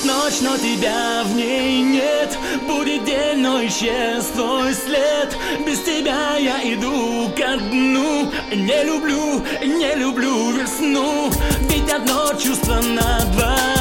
Будет ночь, но тебя в ней нет. Будет день, но исчез твой след. Без тебя я иду ко дну. Не люблю, не люблю весну. Ведь одно чувство на двоих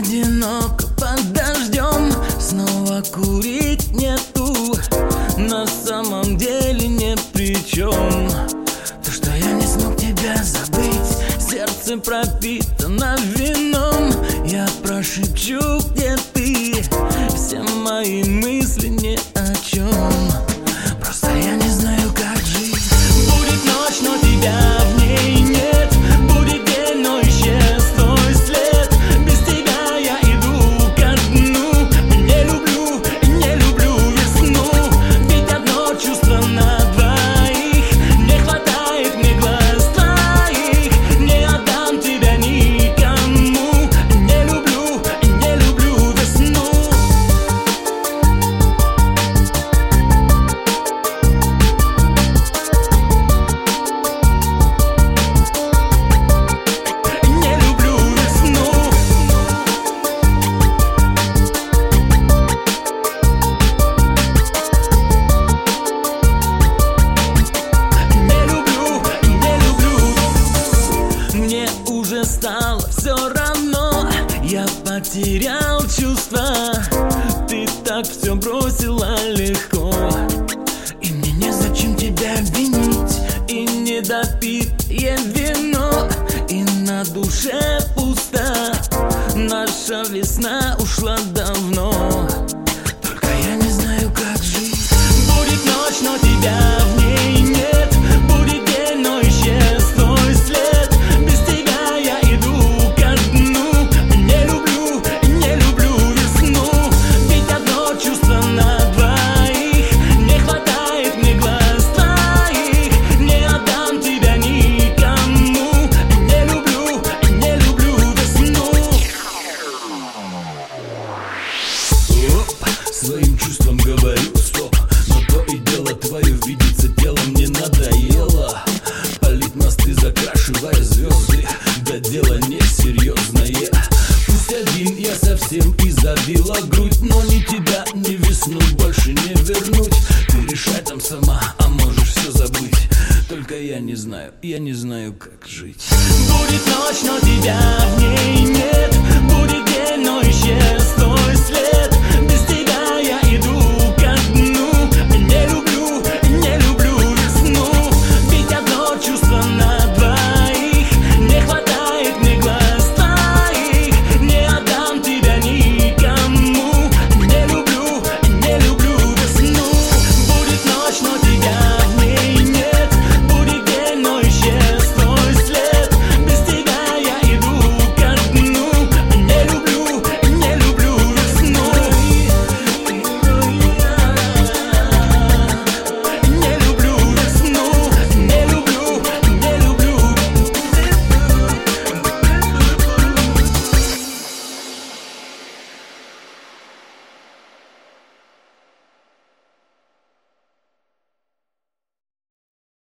одиноко под дождем. Снова курить нету На самом деле не при чем То, что я не смог тебя забыть Сердце пропитано вином. Я прошепчу, чувства. Ты так все бросила легко. И мне незачем тебя винить И недопитое вино И на душе пусто. Наша весна видится телом не надоело. Палит мосты, закрашивая звезды. Да дело несерьезное. Пусть один я совсем и забила грудь Но ни тебя, ни весну больше не вернуть. Ты решай там сама, а можешь все забыть. Только я не знаю, я не знаю, как жить. Будет ночь, но тебя в ней нет. Будет день, но исчез твой след